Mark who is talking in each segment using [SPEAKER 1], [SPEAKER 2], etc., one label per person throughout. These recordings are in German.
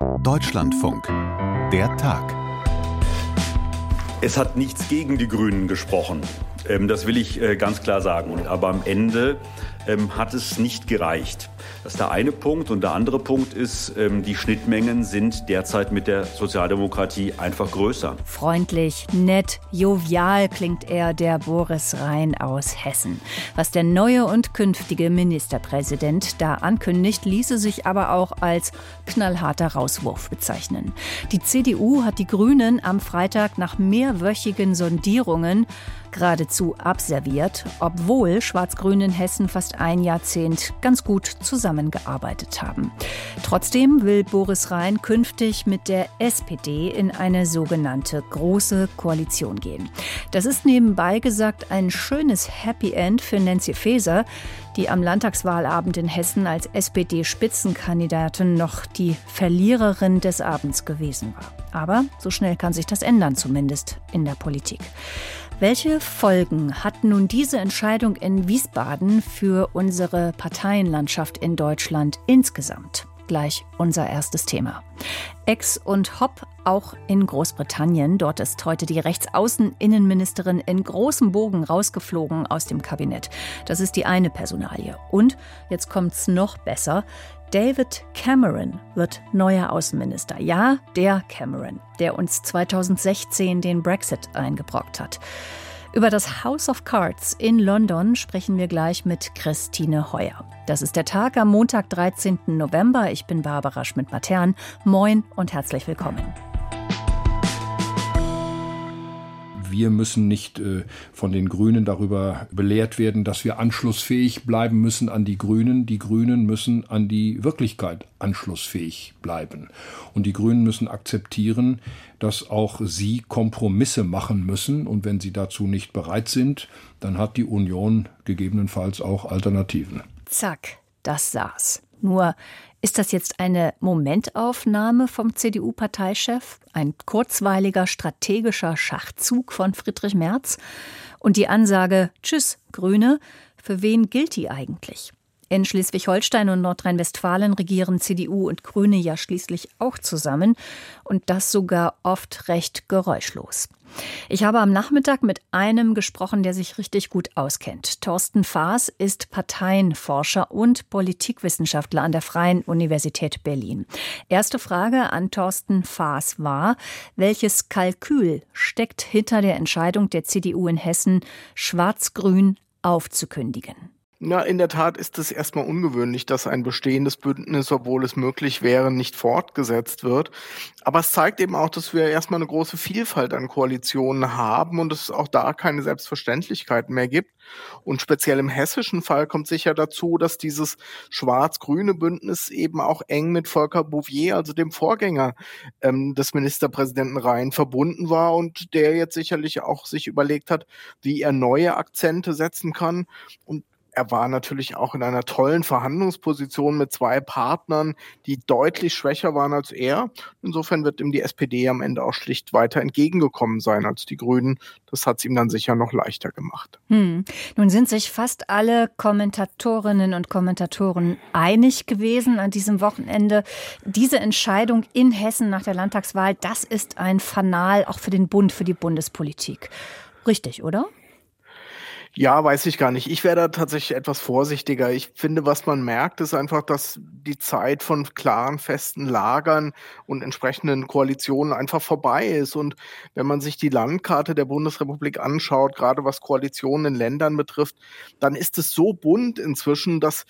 [SPEAKER 1] Deutschlandfunk. Der Tag.
[SPEAKER 2] Es hat nichts gegen die Grünen gesprochen. Ähm, das will ich äh, ganz klar sagen. Aber am Ende ähm, hat es nicht gereicht. Das ist der eine Punkt. Und der andere Punkt ist, ähm, die Schnittmengen sind derzeit mit der Sozialdemokratie einfach größer.
[SPEAKER 3] Freundlich, nett, jovial klingt er, der Boris Rhein aus Hessen. Was der neue und künftige Ministerpräsident da ankündigt, ließe sich aber auch als knallharter Rauswurf bezeichnen. Die CDU hat die Grünen am Freitag nach mehrwöchigen Sondierungen geradezu abserviert, obwohl Schwarz-Grün in Hessen fast ein Jahrzehnt ganz gut zusammengearbeitet haben. Trotzdem will Boris Rhein künftig mit der SPD in eine sogenannte große Koalition gehen. Das ist nebenbei gesagt ein schönes Happy End für Nancy Faeser, die am Landtagswahlabend in Hessen als SPD-Spitzenkandidatin noch die Verliererin des Abends gewesen war. Aber so schnell kann sich das ändern, zumindest in der Politik. Welche Folgen hat nun diese Entscheidung in Wiesbaden für unsere Parteienlandschaft in Deutschland insgesamt? Gleich unser erstes Thema. Ex und Hop auch in Großbritannien. Dort ist heute die Rechtsaußeninnenministerin in großem Bogen rausgeflogen aus dem Kabinett. Das ist die eine Personalie. Und jetzt kommt's noch besser. David Cameron wird neuer Außenminister. Ja, der Cameron, der uns 2016 den Brexit eingebrockt hat. Über das House of Cards in London sprechen wir gleich mit Christine Heuer. Das ist der Tag am Montag, 13. November. Ich bin Barbara Schmidt-Matern. Moin und herzlich willkommen.
[SPEAKER 4] Wir müssen nicht äh, von den Grünen darüber belehrt werden, dass wir anschlussfähig bleiben müssen an die Grünen. Die Grünen müssen an die Wirklichkeit anschlussfähig bleiben. Und die Grünen müssen akzeptieren, dass auch sie Kompromisse machen müssen. Und wenn sie dazu nicht bereit sind, dann hat die Union gegebenenfalls auch Alternativen.
[SPEAKER 3] Zack, das saß. Nur ist das jetzt eine Momentaufnahme vom CDU-Parteichef? Ein kurzweiliger strategischer Schachzug von Friedrich Merz? Und die Ansage Tschüss, Grüne, für wen gilt die eigentlich? In Schleswig-Holstein und Nordrhein-Westfalen regieren CDU und Grüne ja schließlich auch zusammen und das sogar oft recht geräuschlos. Ich habe am Nachmittag mit einem gesprochen, der sich richtig gut auskennt. Thorsten Faas ist Parteienforscher und Politikwissenschaftler an der Freien Universität Berlin. Erste Frage an Thorsten Faas war, welches Kalkül steckt hinter der Entscheidung der CDU in Hessen, Schwarz-Grün aufzukündigen?
[SPEAKER 5] Na, in der Tat ist es erstmal ungewöhnlich, dass ein bestehendes Bündnis, obwohl es möglich wäre, nicht fortgesetzt wird. Aber es zeigt eben auch, dass wir erstmal eine große Vielfalt an Koalitionen haben und es auch da keine Selbstverständlichkeiten mehr gibt. Und speziell im hessischen Fall kommt sicher dazu, dass dieses schwarz-grüne Bündnis eben auch eng mit Volker Bouvier, also dem Vorgänger ähm, des Ministerpräsidenten Rhein, verbunden war und der jetzt sicherlich auch sich überlegt hat, wie er neue Akzente setzen kann. Und er war natürlich auch in einer tollen Verhandlungsposition mit zwei Partnern, die deutlich schwächer waren als er. Insofern wird ihm die SPD am Ende auch schlicht weiter entgegengekommen sein als die Grünen. Das hat es ihm dann sicher noch leichter gemacht.
[SPEAKER 3] Hm. Nun sind sich fast alle Kommentatorinnen und Kommentatoren einig gewesen an diesem Wochenende. Diese Entscheidung in Hessen nach der Landtagswahl, das ist ein Fanal auch für den Bund, für die Bundespolitik. Richtig, oder?
[SPEAKER 5] Ja, weiß ich gar nicht. Ich wäre da tatsächlich etwas vorsichtiger. Ich finde, was man merkt, ist einfach, dass die Zeit von klaren, festen Lagern und entsprechenden Koalitionen einfach vorbei ist. Und wenn man sich die Landkarte der Bundesrepublik anschaut, gerade was Koalitionen in Ländern betrifft, dann ist es so bunt inzwischen, dass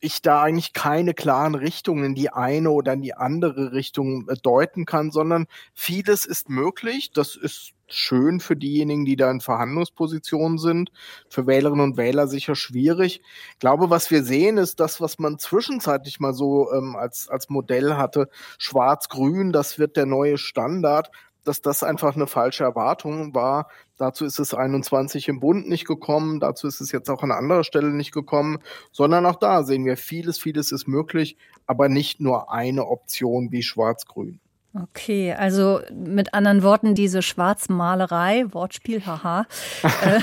[SPEAKER 5] ich da eigentlich keine klaren Richtungen in die eine oder in die andere Richtung äh, deuten kann, sondern vieles ist möglich. Das ist schön für diejenigen, die da in Verhandlungspositionen sind. Für Wählerinnen und Wähler sicher schwierig. Ich glaube, was wir sehen, ist das, was man zwischenzeitlich mal so ähm, als, als Modell hatte. Schwarz-Grün, das wird der neue Standard dass das einfach eine falsche Erwartung war. Dazu ist es 21 im Bund nicht gekommen, dazu ist es jetzt auch an anderer Stelle nicht gekommen, sondern auch da sehen wir, vieles, vieles ist möglich, aber nicht nur eine Option wie Schwarz-Grün.
[SPEAKER 3] Okay, also mit anderen Worten, diese Schwarzmalerei, Wortspiel, haha, äh,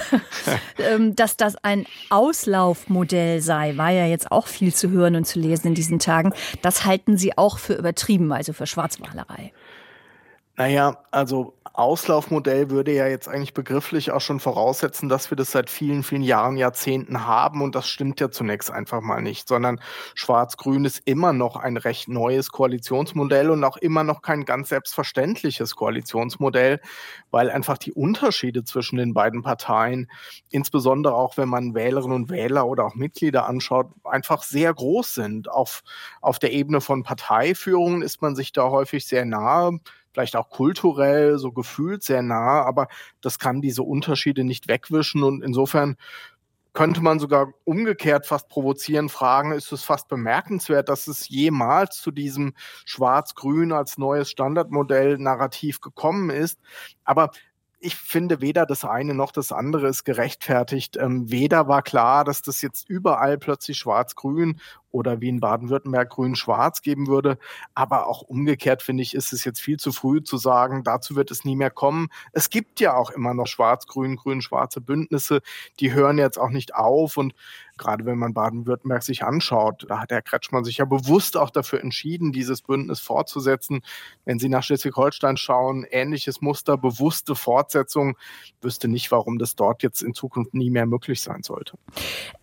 [SPEAKER 3] äh, dass das ein Auslaufmodell sei, war ja jetzt auch viel zu hören und zu lesen in diesen Tagen. Das halten Sie auch für übertrieben, also für Schwarzmalerei.
[SPEAKER 5] Naja, also Auslaufmodell würde ja jetzt eigentlich begrifflich auch schon voraussetzen, dass wir das seit vielen, vielen Jahren, Jahrzehnten haben. Und das stimmt ja zunächst einfach mal nicht, sondern Schwarz-Grün ist immer noch ein recht neues Koalitionsmodell und auch immer noch kein ganz selbstverständliches Koalitionsmodell, weil einfach die Unterschiede zwischen den beiden Parteien, insbesondere auch wenn man Wählerinnen und Wähler oder auch Mitglieder anschaut, einfach sehr groß sind. Auf, auf der Ebene von Parteiführungen ist man sich da häufig sehr nahe vielleicht auch kulturell so gefühlt sehr nah, aber das kann diese Unterschiede nicht wegwischen und insofern könnte man sogar umgekehrt fast provozieren, fragen, ist es fast bemerkenswert, dass es jemals zu diesem Schwarz-Grün als neues Standardmodell Narrativ gekommen ist. Aber ich finde, weder das eine noch das andere ist gerechtfertigt. Ähm, weder war klar, dass das jetzt überall plötzlich schwarz-grün oder wie in Baden-Württemberg grün-schwarz geben würde. Aber auch umgekehrt finde ich, ist es jetzt viel zu früh zu sagen, dazu wird es nie mehr kommen. Es gibt ja auch immer noch schwarz-grün, grün-schwarze Bündnisse. Die hören jetzt auch nicht auf und Gerade wenn man Baden-Württemberg sich anschaut, da hat Herr Kretschmann sich ja bewusst auch dafür entschieden, dieses Bündnis fortzusetzen. Wenn Sie nach Schleswig-Holstein schauen, ähnliches Muster, bewusste Fortsetzung, wüsste nicht, warum das dort jetzt in Zukunft nie mehr möglich sein sollte.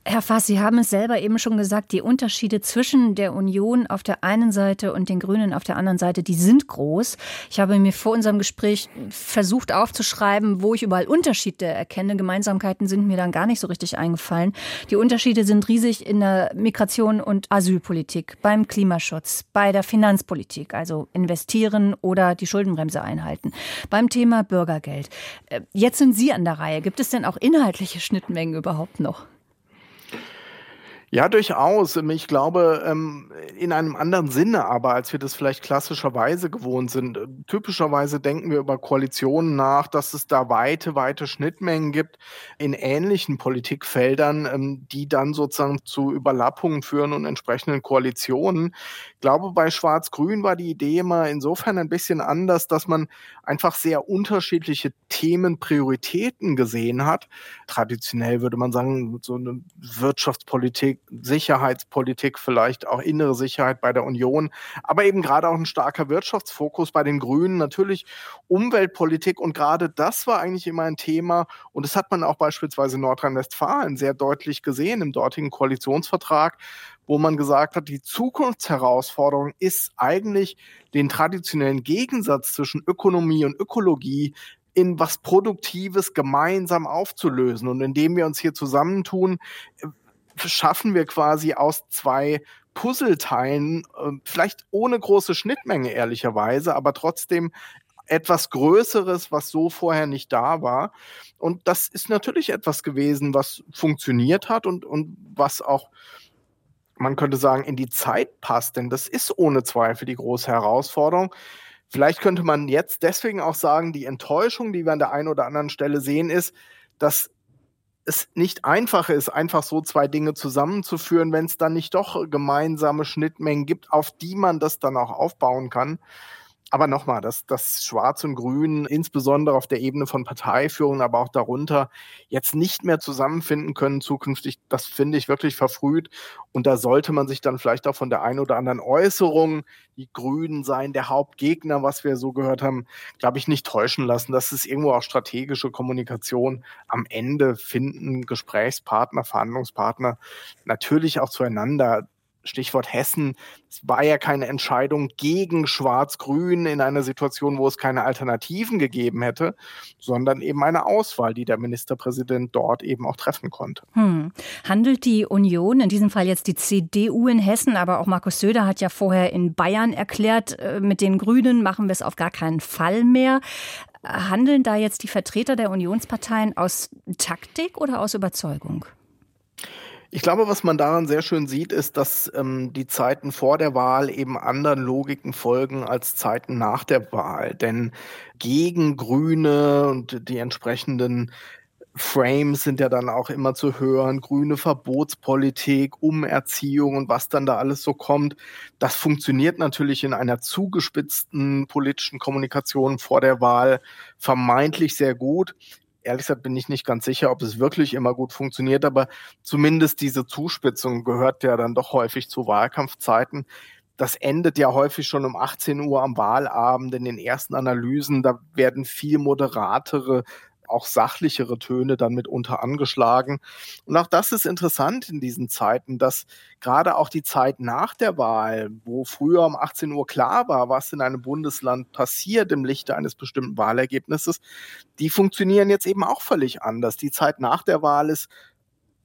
[SPEAKER 3] Herr Fass, Sie haben es selber eben schon gesagt, die Unterschiede zwischen der Union auf der einen Seite und den Grünen auf der anderen Seite, die sind groß. Ich habe mir vor unserem Gespräch versucht aufzuschreiben, wo ich überall Unterschiede erkenne. Gemeinsamkeiten sind mir dann gar nicht so richtig eingefallen. Die Unterschiede Unterschiede sind riesig in der Migration und Asylpolitik, beim Klimaschutz, bei der Finanzpolitik, also investieren oder die Schuldenbremse einhalten, beim Thema Bürgergeld. Äh, jetzt sind Sie an der Reihe. Gibt es denn auch inhaltliche Schnittmengen überhaupt noch?
[SPEAKER 5] Ja, durchaus. Ich glaube, ähm, in einem anderen Sinne aber, als wir das vielleicht klassischerweise gewohnt sind. Typischerweise denken wir über Koalitionen nach, dass es da weite, weite Schnittmengen gibt in ähnlichen Politikfeldern, ähm, die dann sozusagen zu Überlappungen führen und entsprechenden Koalitionen. Ich glaube, bei Schwarz-Grün war die Idee immer insofern ein bisschen anders, dass man einfach sehr unterschiedliche Themenprioritäten gesehen hat. Traditionell würde man sagen, so eine Wirtschaftspolitik, Sicherheitspolitik, vielleicht auch innere Sicherheit bei der Union, aber eben gerade auch ein starker Wirtschaftsfokus bei den Grünen, natürlich Umweltpolitik und gerade das war eigentlich immer ein Thema und das hat man auch beispielsweise in Nordrhein-Westfalen sehr deutlich gesehen im dortigen Koalitionsvertrag, wo man gesagt hat, die Zukunftsherausforderung ist eigentlich den traditionellen Gegensatz zwischen Ökonomie und Ökologie in was Produktives gemeinsam aufzulösen. Und indem wir uns hier zusammentun, schaffen wir quasi aus zwei Puzzleteilen, äh, vielleicht ohne große Schnittmenge ehrlicherweise, aber trotzdem etwas Größeres, was so vorher nicht da war. Und das ist natürlich etwas gewesen, was funktioniert hat und, und was auch, man könnte sagen, in die Zeit passt, denn das ist ohne Zweifel die große Herausforderung. Vielleicht könnte man jetzt deswegen auch sagen, die Enttäuschung, die wir an der einen oder anderen Stelle sehen, ist, dass es nicht einfach ist, einfach so zwei Dinge zusammenzuführen, wenn es dann nicht doch gemeinsame Schnittmengen gibt, auf die man das dann auch aufbauen kann. Aber nochmal, dass das Schwarz und Grün, insbesondere auf der Ebene von Parteiführung, aber auch darunter, jetzt nicht mehr zusammenfinden können zukünftig, das finde ich wirklich verfrüht. Und da sollte man sich dann vielleicht auch von der einen oder anderen Äußerung, die Grünen seien der Hauptgegner, was wir so gehört haben, glaube ich, nicht täuschen lassen. Das ist irgendwo auch strategische Kommunikation. Am Ende finden Gesprächspartner, Verhandlungspartner natürlich auch zueinander. Stichwort Hessen, es war ja keine Entscheidung gegen Schwarz-Grün in einer Situation, wo es keine Alternativen gegeben hätte, sondern eben eine Auswahl, die der Ministerpräsident dort eben auch treffen konnte.
[SPEAKER 3] Hm. Handelt die Union, in diesem Fall jetzt die CDU in Hessen, aber auch Markus Söder hat ja vorher in Bayern erklärt, äh, mit den Grünen machen wir es auf gar keinen Fall mehr. Handeln da jetzt die Vertreter der Unionsparteien aus Taktik oder aus Überzeugung?
[SPEAKER 5] Ich glaube, was man daran sehr schön sieht, ist, dass ähm, die Zeiten vor der Wahl eben anderen Logiken folgen als Zeiten nach der Wahl. Denn gegen Grüne und die entsprechenden Frames sind ja dann auch immer zu hören, grüne Verbotspolitik, Umerziehung und was dann da alles so kommt. Das funktioniert natürlich in einer zugespitzten politischen Kommunikation vor der Wahl vermeintlich sehr gut. Ehrlich gesagt bin ich nicht ganz sicher, ob es wirklich immer gut funktioniert, aber zumindest diese Zuspitzung gehört ja dann doch häufig zu Wahlkampfzeiten das endet ja häufig schon um 18 Uhr am Wahlabend in den ersten Analysen. Da werden viel moderatere auch sachlichere Töne dann mitunter angeschlagen. Und auch das ist interessant in diesen Zeiten, dass gerade auch die Zeit nach der Wahl, wo früher um 18 Uhr klar war, was in einem Bundesland passiert im Lichte eines bestimmten Wahlergebnisses, die funktionieren jetzt eben auch völlig anders. Die Zeit nach der Wahl ist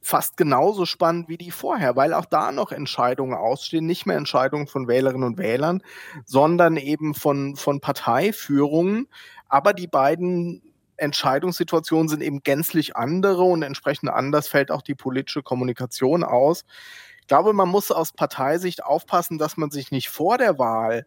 [SPEAKER 5] fast genauso spannend wie die vorher, weil auch da noch Entscheidungen ausstehen, nicht mehr Entscheidungen von Wählerinnen und Wählern, sondern eben von, von Parteiführungen. Aber die beiden Entscheidungssituationen sind eben gänzlich andere und entsprechend anders fällt auch die politische Kommunikation aus. Ich glaube, man muss aus Parteisicht aufpassen, dass man sich nicht vor der Wahl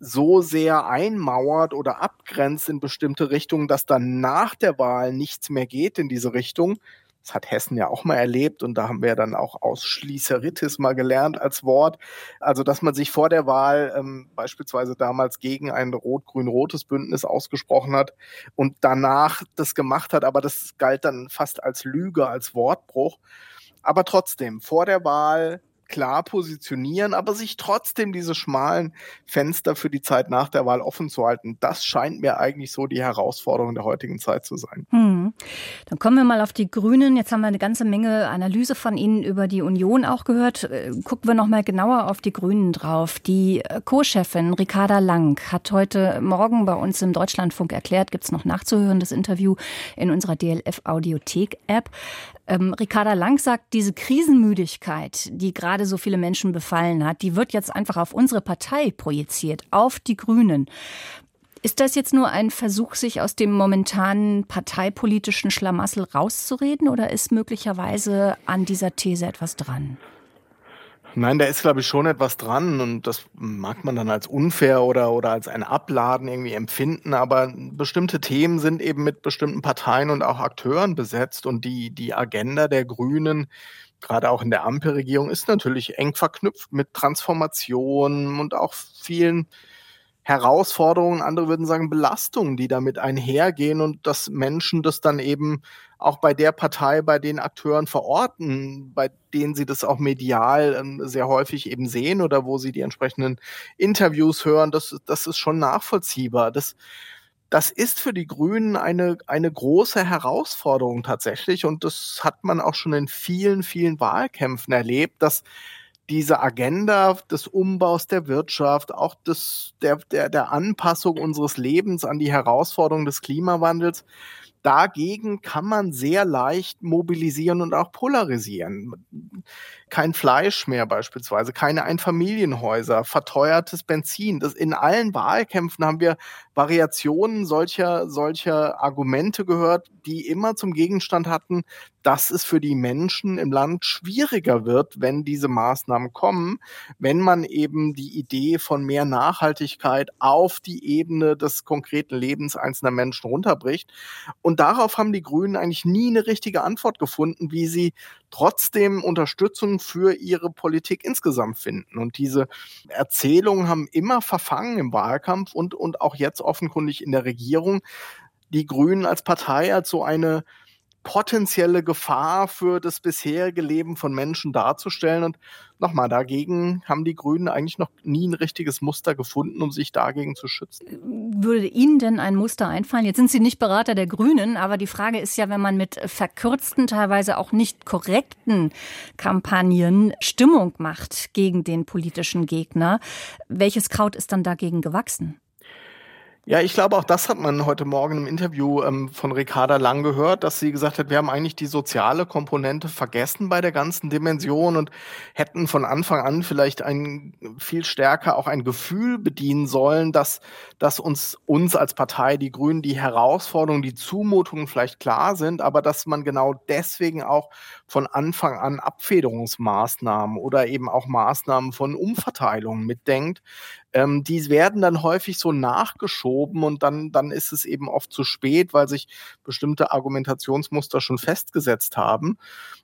[SPEAKER 5] so sehr einmauert oder abgrenzt in bestimmte Richtungen, dass dann nach der Wahl nichts mehr geht in diese Richtung, das hat Hessen ja auch mal erlebt und da haben wir dann auch Ausschließeritis mal gelernt als Wort. Also, dass man sich vor der Wahl ähm, beispielsweise damals gegen ein rot-grün-rotes Bündnis ausgesprochen hat und danach das gemacht hat, aber das galt dann fast als Lüge, als Wortbruch. Aber trotzdem, vor der Wahl klar positionieren, aber sich trotzdem diese schmalen Fenster für die Zeit nach der Wahl offen zu halten. Das scheint mir eigentlich so die Herausforderung der heutigen Zeit zu sein.
[SPEAKER 3] Hm. Dann kommen wir mal auf die Grünen. Jetzt haben wir eine ganze Menge Analyse von Ihnen über die Union auch gehört. Äh, gucken wir noch mal genauer auf die Grünen drauf. Die äh, Co-Chefin Ricarda Lang hat heute Morgen bei uns im Deutschlandfunk erklärt, gibt es noch nachzuhören, das Interview in unserer DLF Audiothek App. Ähm, Ricarda Lang sagt, diese Krisenmüdigkeit, die gerade so viele Menschen befallen hat, die wird jetzt einfach auf unsere Partei projiziert, auf die Grünen. Ist das jetzt nur ein Versuch, sich aus dem momentanen parteipolitischen Schlamassel rauszureden oder ist möglicherweise an dieser These etwas dran?
[SPEAKER 5] Nein, da ist, glaube ich, schon etwas dran und das mag man dann als unfair oder, oder als ein Abladen irgendwie empfinden, aber bestimmte Themen sind eben mit bestimmten Parteien und auch Akteuren besetzt und die, die Agenda der Grünen, gerade auch in der Ampelregierung, ist natürlich eng verknüpft mit Transformationen und auch vielen Herausforderungen, andere würden sagen Belastungen, die damit einhergehen und dass Menschen das dann eben auch bei der Partei, bei den Akteuren verorten, bei denen sie das auch medial ähm, sehr häufig eben sehen oder wo sie die entsprechenden Interviews hören, das, das ist schon nachvollziehbar. Das, das ist für die Grünen eine, eine große Herausforderung tatsächlich und das hat man auch schon in vielen, vielen Wahlkämpfen erlebt, dass diese Agenda des Umbaus der Wirtschaft, auch des, der, der, der Anpassung unseres Lebens an die Herausforderungen des Klimawandels, Dagegen kann man sehr leicht mobilisieren und auch polarisieren. Kein Fleisch mehr beispielsweise, keine Einfamilienhäuser, verteuertes Benzin. Das in allen Wahlkämpfen haben wir Variationen solcher, solcher Argumente gehört, die immer zum Gegenstand hatten, dass es für die Menschen im Land schwieriger wird, wenn diese Maßnahmen kommen, wenn man eben die Idee von mehr Nachhaltigkeit auf die Ebene des konkreten Lebens einzelner Menschen runterbricht. Und darauf haben die Grünen eigentlich nie eine richtige Antwort gefunden, wie sie trotzdem Unterstützung für ihre Politik insgesamt finden. Und diese Erzählungen haben immer verfangen im Wahlkampf und, und auch jetzt offenkundig in der Regierung. Die Grünen als Partei als so eine potenzielle Gefahr für das bisherige Leben von Menschen darzustellen. Und nochmal, dagegen haben die Grünen eigentlich noch nie ein richtiges Muster gefunden, um sich dagegen zu schützen.
[SPEAKER 3] Würde Ihnen denn ein Muster einfallen? Jetzt sind Sie nicht Berater der Grünen, aber die Frage ist ja, wenn man mit verkürzten, teilweise auch nicht korrekten Kampagnen Stimmung macht gegen den politischen Gegner, welches Kraut ist dann dagegen gewachsen?
[SPEAKER 5] Ja, ich glaube, auch das hat man heute Morgen im Interview ähm, von Ricarda Lang gehört, dass sie gesagt hat, wir haben eigentlich die soziale Komponente vergessen bei der ganzen Dimension und hätten von Anfang an vielleicht ein viel stärker auch ein Gefühl bedienen sollen, dass, dass uns, uns als Partei, die Grünen, die Herausforderungen, die Zumutungen vielleicht klar sind, aber dass man genau deswegen auch von Anfang an Abfederungsmaßnahmen oder eben auch Maßnahmen von Umverteilungen mitdenkt, ähm, die werden dann häufig so nachgeschoben und dann, dann ist es eben oft zu spät, weil sich bestimmte Argumentationsmuster schon festgesetzt haben.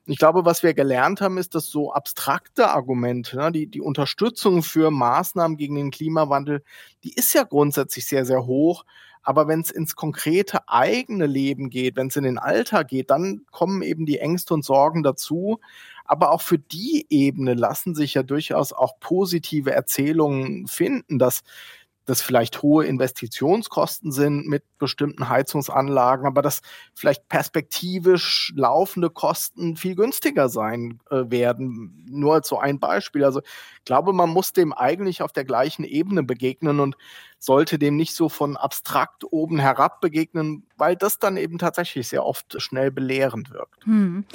[SPEAKER 5] Ich glaube, was wir gelernt haben, ist, dass so abstrakte Argumente, ne, die, die Unterstützung für Maßnahmen gegen den Klimawandel, die ist ja grundsätzlich sehr, sehr hoch. Aber wenn es ins konkrete eigene Leben geht, wenn es in den Alltag geht, dann kommen eben die Ängste und Sorgen dazu. Aber auch für die Ebene lassen sich ja durchaus auch positive Erzählungen finden, dass das vielleicht hohe Investitionskosten sind mit bestimmten Heizungsanlagen, aber dass vielleicht perspektivisch laufende Kosten viel günstiger sein äh, werden. Nur als so ein Beispiel. Also ich glaube, man muss dem eigentlich auf der gleichen Ebene begegnen und sollte dem nicht so von abstrakt oben herab begegnen, weil das dann eben tatsächlich sehr oft schnell belehrend wirkt.
[SPEAKER 3] Hm.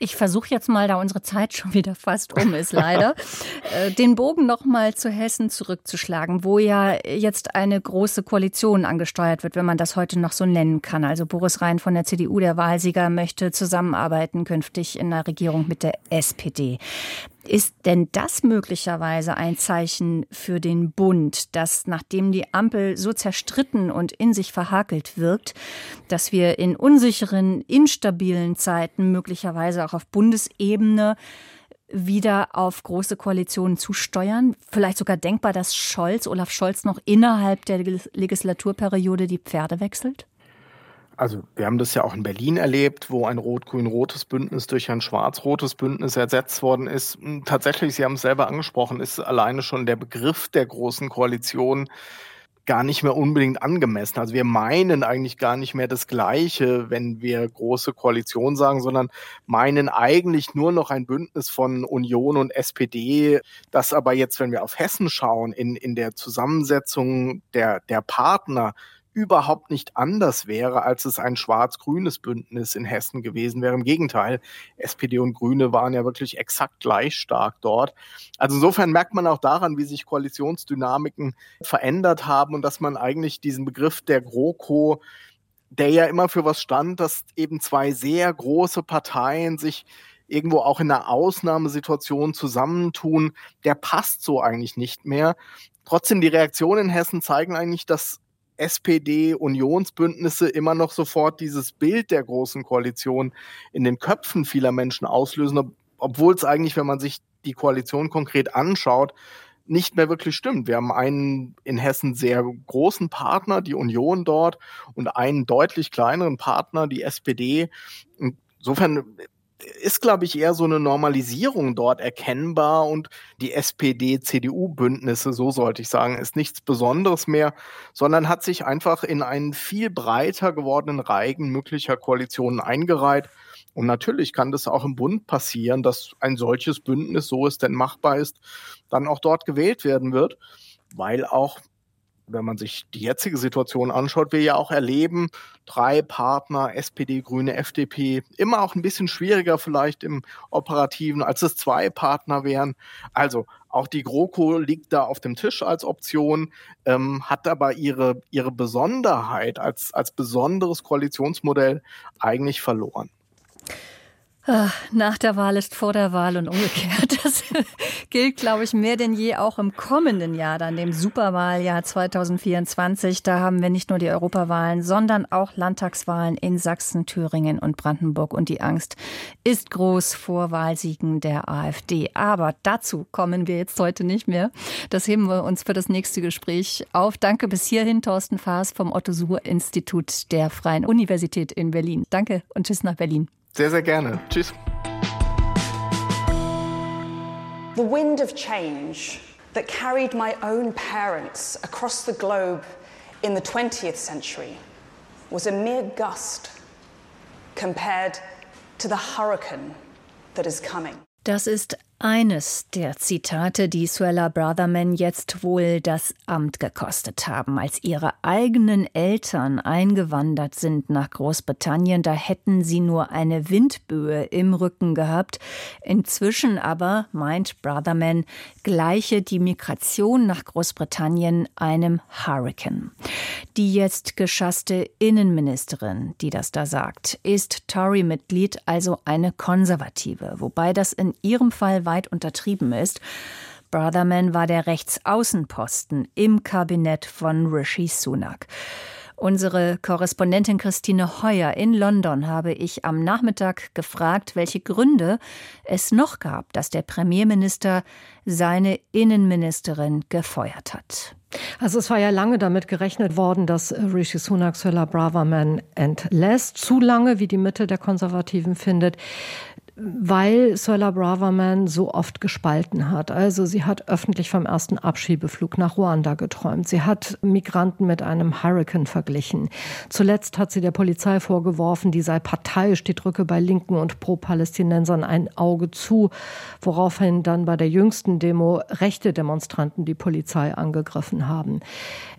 [SPEAKER 3] Ich versuche jetzt mal, da unsere Zeit schon wieder fast um ist, leider, äh, den Bogen nochmal zu Hessen zurückzuschlagen, wo ja jetzt eine große Koalition angesteuert wird, wenn man das heute noch so nennen kann. Also Boris Rhein von der CDU, der Wahlsieger, möchte zusammenarbeiten künftig in der Regierung mit der SPD. Ist denn das möglicherweise ein Zeichen für den Bund, dass nachdem die Ampel so zerstritten und in sich verhakelt wirkt, dass wir in unsicheren, instabilen Zeiten möglicherweise auch auf Bundesebene wieder auf große Koalitionen zusteuern? Vielleicht sogar denkbar, dass Scholz, Olaf Scholz noch innerhalb der Legislaturperiode die Pferde wechselt?
[SPEAKER 5] Also wir haben das ja auch in Berlin erlebt, wo ein rot-grün-rotes Bündnis durch ein schwarz-rotes Bündnis ersetzt worden ist. Hm, tatsächlich, Sie haben es selber angesprochen, ist alleine schon der Begriff der großen Koalition gar nicht mehr unbedingt angemessen. Also wir meinen eigentlich gar nicht mehr das Gleiche, wenn wir große Koalition sagen, sondern meinen eigentlich nur noch ein Bündnis von Union und SPD, das aber jetzt, wenn wir auf Hessen schauen, in, in der Zusammensetzung der, der Partner überhaupt nicht anders wäre, als es ein schwarz-grünes Bündnis in Hessen gewesen wäre. Im Gegenteil, SPD und Grüne waren ja wirklich exakt gleich stark dort. Also insofern merkt man auch daran, wie sich Koalitionsdynamiken verändert haben und dass man eigentlich diesen Begriff der GroKo der ja immer für was stand, dass eben zwei sehr große Parteien sich irgendwo auch in einer Ausnahmesituation zusammentun, der passt so eigentlich nicht mehr. Trotzdem, die Reaktionen in Hessen zeigen eigentlich, dass SPD-Unionsbündnisse immer noch sofort dieses Bild der großen Koalition in den Köpfen vieler Menschen auslösen, obwohl es eigentlich, wenn man sich die Koalition konkret anschaut, nicht mehr wirklich stimmt. Wir haben einen in Hessen sehr großen Partner, die Union dort, und einen deutlich kleineren Partner, die SPD. Insofern ist, glaube ich, eher so eine Normalisierung dort erkennbar und die SPD-CDU-Bündnisse, so sollte ich sagen, ist nichts Besonderes mehr, sondern hat sich einfach in einen viel breiter gewordenen Reigen möglicher Koalitionen eingereiht. Und natürlich kann das auch im Bund passieren, dass ein solches Bündnis, so es denn machbar ist, dann auch dort gewählt werden wird, weil auch wenn man sich die jetzige Situation anschaut, wir ja auch erleben, drei Partner, SPD, Grüne, FDP, immer auch ein bisschen schwieriger vielleicht im Operativen, als es zwei Partner wären. Also auch die GroKo liegt da auf dem Tisch als Option, ähm, hat aber ihre, ihre Besonderheit als, als besonderes Koalitionsmodell eigentlich verloren.
[SPEAKER 3] Ah, nach der Wahl ist vor der Wahl und umgekehrt. Das gilt, glaube ich, mehr denn je auch im kommenden Jahr, dann dem Superwahljahr 2024. Da haben wir nicht nur die Europawahlen, sondern auch Landtagswahlen in Sachsen, Thüringen und Brandenburg. Und die Angst ist groß vor Wahlsiegen der AfD. Aber dazu kommen wir jetzt heute nicht mehr. Das heben wir uns für das nächste Gespräch auf. Danke bis hierhin, Thorsten Faas vom Otto-Suhr-Institut der Freien Universität in Berlin. Danke und tschüss nach Berlin.
[SPEAKER 5] Sehr, sehr gerne. Tschüss.
[SPEAKER 1] The wind of change that carried my own parents across the globe in the 20th century was a mere gust compared to the hurricane that is coming.
[SPEAKER 3] Das ist eines der Zitate, die Suella Brotherman jetzt wohl das Amt gekostet haben. Als ihre eigenen Eltern eingewandert sind nach Großbritannien, da hätten sie nur eine Windböe im Rücken gehabt. Inzwischen aber, meint Brotherman, gleiche die Migration nach Großbritannien einem Hurricane. Die jetzt geschasste Innenministerin, die das da sagt, ist Tory-Mitglied, also eine Konservative, wobei das in ihrem Fall weit untertrieben ist. Brotherman war der Rechtsaußenposten im Kabinett von Rishi Sunak. Unsere Korrespondentin Christine Heuer in London habe ich am Nachmittag gefragt, welche Gründe es noch gab, dass der Premierminister seine Innenministerin gefeuert hat.
[SPEAKER 6] Also es war ja lange damit gerechnet worden, dass Rishi Sunak Suella Braverman entlässt. Zu lange, wie die Mitte der Konservativen findet weil Suella Braverman so oft gespalten hat. Also sie hat öffentlich vom ersten Abschiebeflug nach Ruanda geträumt. Sie hat Migranten mit einem Hurricane verglichen. Zuletzt hat sie der Polizei vorgeworfen, die sei parteiisch, die drücke bei Linken und Pro-Palästinensern ein Auge zu, woraufhin dann bei der jüngsten Demo rechte Demonstranten die Polizei angegriffen haben.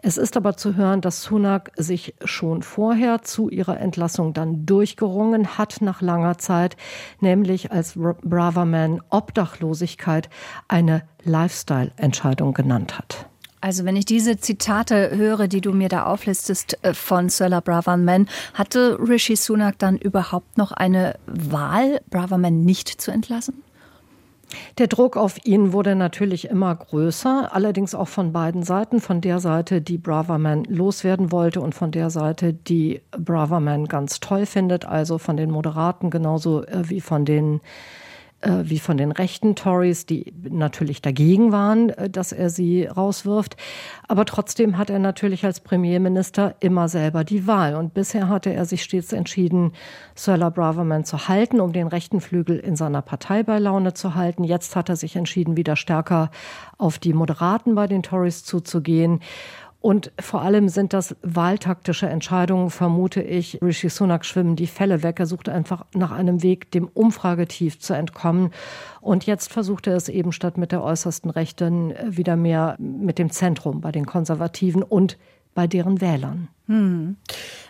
[SPEAKER 6] Es ist aber zu hören, dass Sunak sich schon vorher zu ihrer Entlassung dann durchgerungen hat nach langer Zeit, nämlich nämlich als Braverman Obdachlosigkeit eine Lifestyle-Entscheidung genannt hat.
[SPEAKER 3] Also wenn ich diese Zitate höre, die du mir da auflistest äh, von Suella Braverman, hatte Rishi Sunak dann überhaupt noch eine Wahl, Braverman nicht zu entlassen?
[SPEAKER 6] Der Druck auf ihn wurde natürlich immer größer, allerdings auch von beiden Seiten, von der Seite, die Braverman loswerden wollte und von der Seite, die Braverman ganz toll findet, also von den Moderaten genauso äh, wie von den wie von den rechten Tories, die natürlich dagegen waren, äh, dass er sie rauswirft. Aber trotzdem hat er natürlich als Premierminister immer selber die Wahl. Und bisher hatte er sich stets entschieden, Suella Braverman zu halten, um den rechten Flügel in seiner Partei bei Laune zu halten. Jetzt hat er sich entschieden, wieder stärker auf die Moderaten bei den Tories zuzugehen. Und vor allem sind das wahltaktische Entscheidungen, vermute ich. Rishi Sunak schwimmen die Fälle weg. Er sucht einfach nach einem Weg, dem Umfragetief zu entkommen. Und jetzt versucht er es eben statt mit der äußersten Rechten wieder mehr mit dem Zentrum bei den Konservativen und bei deren Wählern. Hm.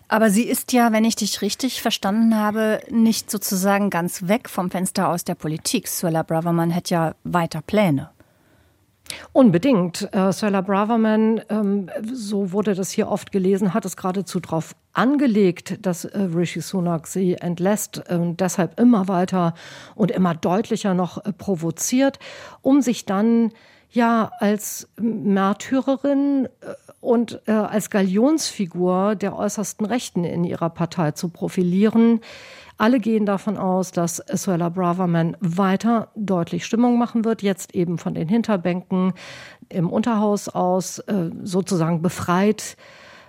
[SPEAKER 3] Aber sie ist ja, wenn ich dich richtig verstanden habe, nicht sozusagen ganz weg vom Fenster aus der Politik. Suella Braverman hat ja weiter Pläne.
[SPEAKER 6] Unbedingt. Äh, Suella Braverman, ähm, so wurde das hier oft gelesen, hat es geradezu darauf angelegt, dass äh, Rishi Sunak sie entlässt, äh, deshalb immer weiter und immer deutlicher noch äh, provoziert, um sich dann ja als Märtyrerin äh, und äh, als Galionsfigur der äußersten Rechten in ihrer Partei zu profilieren. Alle gehen davon aus, dass Suella Braverman weiter deutlich Stimmung machen wird, jetzt eben von den Hinterbänken im Unterhaus aus äh, sozusagen befreit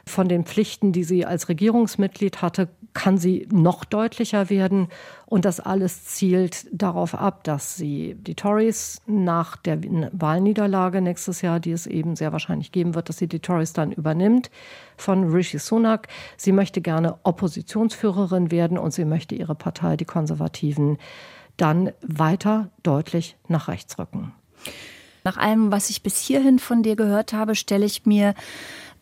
[SPEAKER 6] von den Pflichten, die sie als Regierungsmitglied hatte, kann sie noch deutlicher werden. Und das alles zielt darauf ab, dass sie die Tories nach der Wahlniederlage nächstes Jahr, die es eben sehr wahrscheinlich geben wird, dass sie die Tories dann übernimmt von Rishi Sunak. Sie möchte gerne Oppositionsführerin werden und sie möchte ihre Partei, die Konservativen, dann weiter deutlich nach rechts rücken.
[SPEAKER 3] Nach allem, was ich bis hierhin von dir gehört habe, stelle ich mir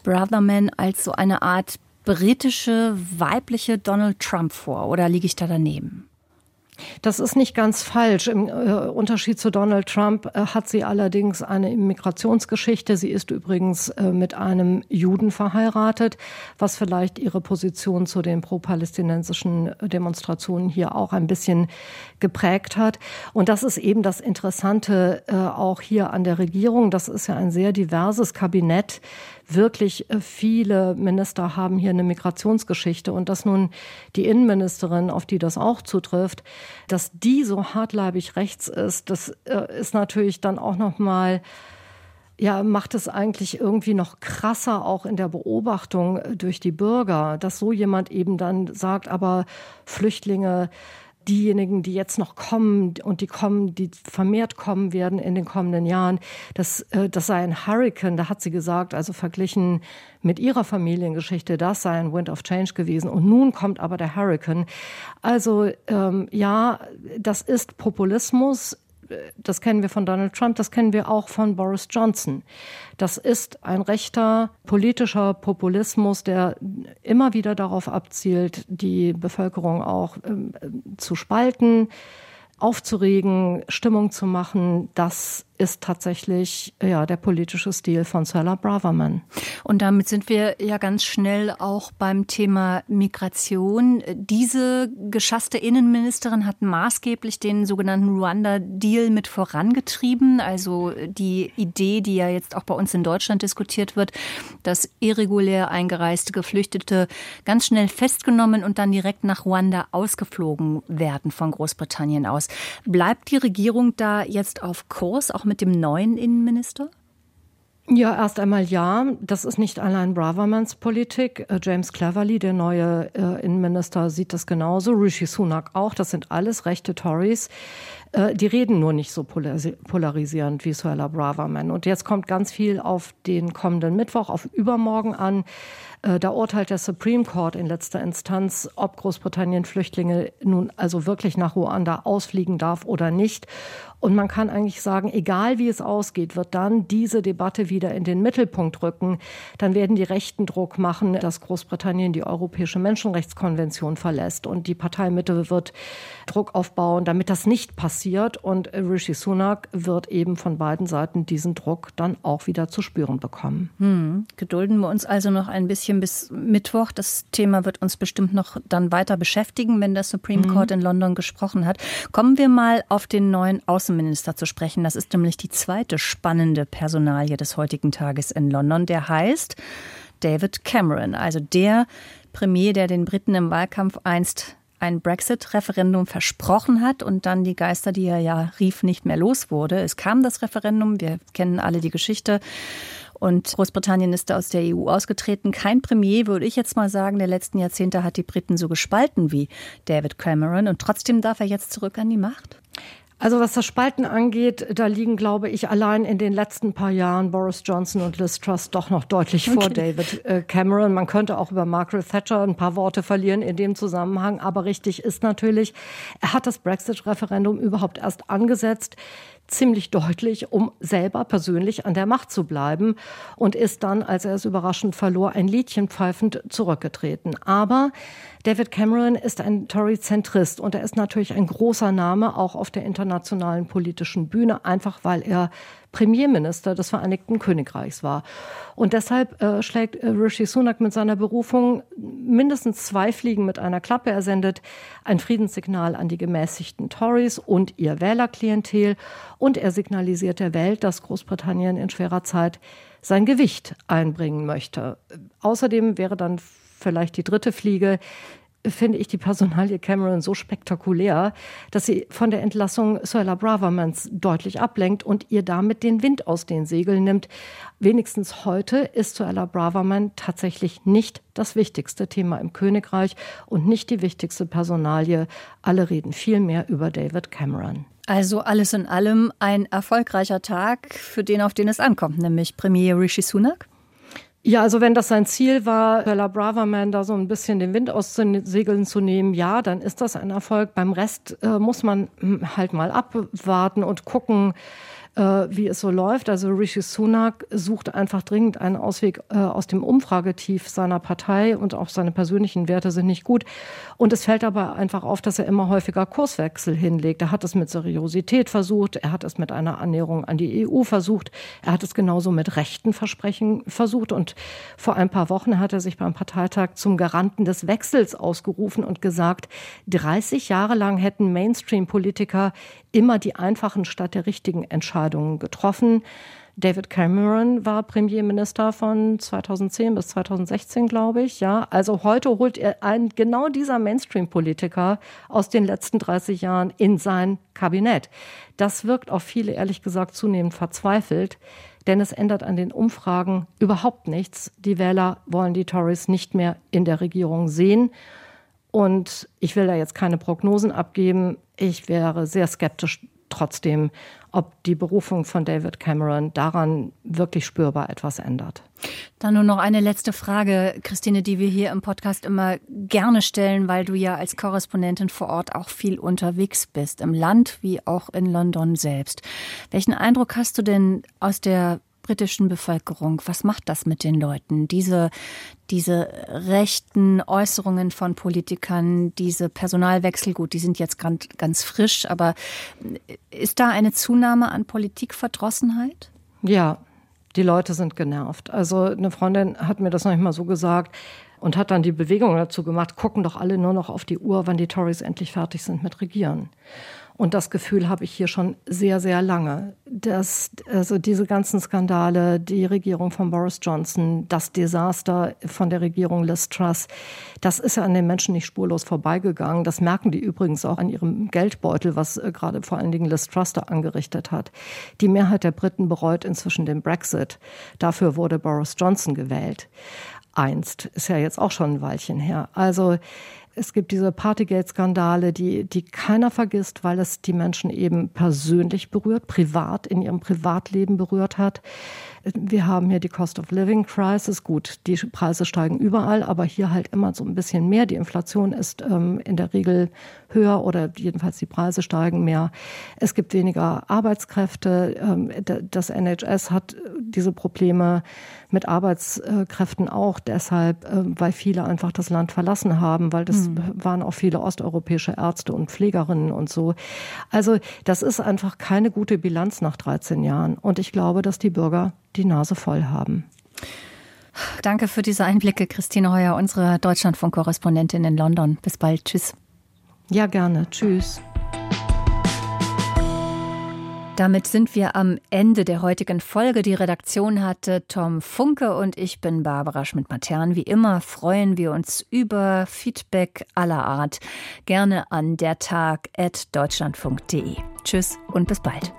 [SPEAKER 3] Brotherman als so eine Art britische weibliche Donald Trump vor oder liege ich da daneben?
[SPEAKER 6] Das ist nicht ganz falsch. Im äh, Unterschied zu Donald Trump äh, hat sie allerdings eine Immigrationsgeschichte. Sie ist übrigens äh, mit einem Juden verheiratet, was vielleicht ihre Position zu den pro-palästinensischen Demonstrationen hier auch ein bisschen geprägt hat. Und das ist eben das Interessante äh, auch hier an der Regierung. Das ist ja ein sehr diverses Kabinett wirklich äh, viele Minister haben hier eine Migrationsgeschichte. Und dass nun die Innenministerin, auf die das auch zutrifft, dass die so hartleibig rechts ist, das äh, ist natürlich dann auch noch mal ja, macht es eigentlich irgendwie noch krasser auch in der Beobachtung äh, durch die Bürger, dass so jemand eben dann sagt, aber Flüchtlinge diejenigen, die jetzt noch kommen und die kommen, die vermehrt kommen werden in den kommenden Jahren, das, äh, das sei ein Hurricane, da hat sie gesagt, also verglichen mit ihrer Familiengeschichte, das sei ein Wind of Change gewesen. Und nun kommt aber der Hurricane. Also ähm, ja, das ist Populismus das kennen wir von Donald Trump, das kennen wir auch von Boris Johnson. Das ist ein rechter politischer Populismus, der immer wieder darauf abzielt, die Bevölkerung auch äh, zu spalten, aufzuregen, Stimmung zu machen. Das ist tatsächlich ja, der politische Stil von Sarah Braverman.
[SPEAKER 3] Und damit sind wir ja ganz schnell auch beim Thema Migration. Diese geschasste Innenministerin hat maßgeblich den sogenannten Ruanda-Deal mit vorangetrieben. Also die Idee, die ja jetzt auch bei uns in Deutschland diskutiert wird, dass irregulär eingereiste Geflüchtete ganz schnell festgenommen und dann direkt nach Ruanda ausgeflogen werden von Großbritannien aus. Bleibt die Regierung da jetzt auf Kurs, auch mit dem neuen Innenminister?
[SPEAKER 6] Ja, erst einmal ja. Das ist nicht allein Bravermans Politik. Äh, James Cleverly, der neue äh, Innenminister, sieht das genauso. Rishi Sunak auch. Das sind alles rechte Tories. Äh, die reden nur nicht so polarisierend wie Suella Braverman. Und jetzt kommt ganz viel auf den kommenden Mittwoch, auf übermorgen an. Da urteilt der Supreme Court in letzter Instanz, ob Großbritannien Flüchtlinge nun also wirklich nach Ruanda ausfliegen darf oder nicht. Und man kann eigentlich sagen, egal wie es ausgeht, wird dann diese Debatte wieder in den Mittelpunkt rücken. Dann werden die Rechten Druck machen, dass Großbritannien die Europäische Menschenrechtskonvention verlässt. Und die Parteimitte wird Druck aufbauen, damit das nicht passiert. Und Rishi Sunak wird eben von beiden Seiten diesen Druck dann auch wieder zu spüren bekommen.
[SPEAKER 3] Hm. Gedulden wir uns also noch ein bisschen bis Mittwoch. Das Thema wird uns bestimmt noch dann weiter beschäftigen, wenn der Supreme mhm. Court in London gesprochen hat. Kommen wir mal auf den neuen Außenminister zu sprechen. Das ist nämlich die zweite spannende Personalie des heutigen Tages in London. Der heißt David Cameron, also der Premier, der den Briten im Wahlkampf einst ein Brexit-Referendum versprochen hat und dann die Geister, die er ja rief, nicht mehr los wurde. Es kam das Referendum, wir kennen alle die Geschichte. Und Großbritannien ist aus der EU ausgetreten. Kein Premier, würde ich jetzt mal sagen, der letzten Jahrzehnte hat die Briten so gespalten wie David Cameron. Und trotzdem darf er jetzt zurück an die Macht?
[SPEAKER 6] Also was das Spalten angeht, da liegen, glaube ich, allein in den letzten paar Jahren Boris Johnson und Liz Truss doch noch deutlich okay. vor David äh, Cameron. Man könnte auch über Margaret Thatcher ein paar Worte verlieren in dem Zusammenhang. Aber richtig ist natürlich, er hat das Brexit-Referendum überhaupt erst angesetzt ziemlich deutlich, um selber persönlich an der Macht zu bleiben und ist dann, als er es überraschend verlor, ein Liedchen pfeifend zurückgetreten. Aber David Cameron ist ein Tory-Zentrist und er ist natürlich ein großer Name auch auf der internationalen politischen Bühne, einfach weil er Premierminister des Vereinigten Königreichs war. Und deshalb äh, schlägt äh, Rishi Sunak mit seiner Berufung mindestens zwei Fliegen mit einer Klappe. Er sendet ein Friedenssignal an die gemäßigten Tories und ihr Wählerklientel und er signalisiert der Welt, dass Großbritannien in schwerer Zeit sein Gewicht einbringen möchte. Außerdem wäre dann vielleicht die dritte Fliege, finde ich die Personalie Cameron so spektakulär, dass sie von der Entlassung Suella Bravermans deutlich ablenkt und ihr damit den Wind aus den Segeln nimmt. Wenigstens heute ist Suella Braverman tatsächlich nicht das wichtigste Thema im Königreich und nicht die wichtigste Personalie. Alle reden viel mehr über David Cameron.
[SPEAKER 3] Also alles in allem ein erfolgreicher Tag für den, auf den es ankommt, nämlich Premier Rishi Sunak.
[SPEAKER 6] Ja, also wenn das sein Ziel war, Bella Braverman da so ein bisschen den Wind aus den Segeln zu nehmen, ja, dann ist das ein Erfolg. Beim Rest äh, muss man hm, halt mal abwarten und gucken, äh, wie es so läuft. Also Rishi Sunak sucht einfach dringend einen Ausweg äh, aus dem Umfragetief seiner Partei und auch seine persönlichen Werte sind nicht gut. Und es fällt aber einfach auf, dass er immer häufiger Kurswechsel hinlegt. Er hat es mit Seriosität versucht, er hat es mit einer Annäherung an die EU versucht, er hat es genauso mit rechten Versprechen versucht und vor ein paar Wochen hat er sich beim Parteitag zum Garanten des Wechsels ausgerufen und gesagt, 30 Jahre lang hätten Mainstream-Politiker immer die einfachen statt der richtigen Entscheidungen getroffen. David Cameron war Premierminister von 2010 bis 2016, glaube ich. Ja, also heute holt er einen genau dieser Mainstream-Politiker aus den letzten 30 Jahren in sein Kabinett. Das wirkt auf viele ehrlich gesagt zunehmend verzweifelt, denn es ändert an den Umfragen überhaupt nichts. Die Wähler wollen die Tories nicht mehr in der Regierung sehen. Und ich will da jetzt keine Prognosen abgeben. Ich wäre sehr skeptisch trotzdem, ob die Berufung von David Cameron daran wirklich spürbar etwas ändert.
[SPEAKER 3] Dann nur noch eine letzte Frage, Christine, die wir hier im Podcast immer gerne stellen, weil du ja als Korrespondentin vor Ort auch viel unterwegs bist, im Land wie auch in London selbst. Welchen Eindruck hast du denn aus der britischen Bevölkerung? Was macht das mit den Leuten? Diese, diese rechten Äußerungen von Politikern, diese Personalwechsel, gut, die sind jetzt ganz, ganz frisch, aber ist da eine Zunahme an Politikverdrossenheit?
[SPEAKER 6] Ja, die Leute sind genervt. Also eine Freundin hat mir das noch nicht mal so gesagt und hat dann die Bewegung dazu gemacht, gucken doch alle nur noch auf die Uhr, wann die Tories endlich fertig sind mit Regieren. Und das Gefühl habe ich hier schon sehr, sehr lange. Dass, also diese ganzen Skandale, die Regierung von Boris Johnson, das Desaster von der Regierung Liz Truss, das ist ja an den Menschen nicht spurlos vorbeigegangen. Das merken die übrigens auch an ihrem Geldbeutel, was äh, gerade vor allen Dingen Liz Truss da angerichtet hat. Die Mehrheit der Briten bereut inzwischen den Brexit. Dafür wurde Boris Johnson gewählt. Einst ist ja jetzt auch schon ein Weilchen her. Also es gibt diese Partygate-Skandale, die, die keiner vergisst, weil es die Menschen eben persönlich berührt, privat in ihrem Privatleben berührt hat. Wir haben hier die Cost of Living Crisis. Gut, die Preise steigen überall, aber hier halt immer so ein bisschen mehr. Die Inflation ist ähm, in der Regel höher oder jedenfalls die Preise steigen mehr. Es gibt weniger Arbeitskräfte. Ähm, das NHS hat diese Probleme mit Arbeitskräften auch deshalb, äh, weil viele einfach das Land verlassen haben, weil das mhm. waren auch viele osteuropäische Ärzte und Pflegerinnen und so. Also das ist einfach keine gute Bilanz nach 13 Jahren. Und ich glaube, dass die Bürger die Nase voll haben.
[SPEAKER 3] Danke für diese Einblicke, Christine Heuer, unsere Deutschlandfunk-Korrespondentin in London. Bis bald. Tschüss.
[SPEAKER 6] Ja, gerne. Tschüss.
[SPEAKER 3] Damit sind wir am Ende der heutigen Folge. Die Redaktion hatte Tom Funke und ich bin Barbara Schmidt-Matern. Wie immer freuen wir uns über Feedback aller Art. Gerne an dertag.deutschlandfunk.de. Tschüss und bis bald.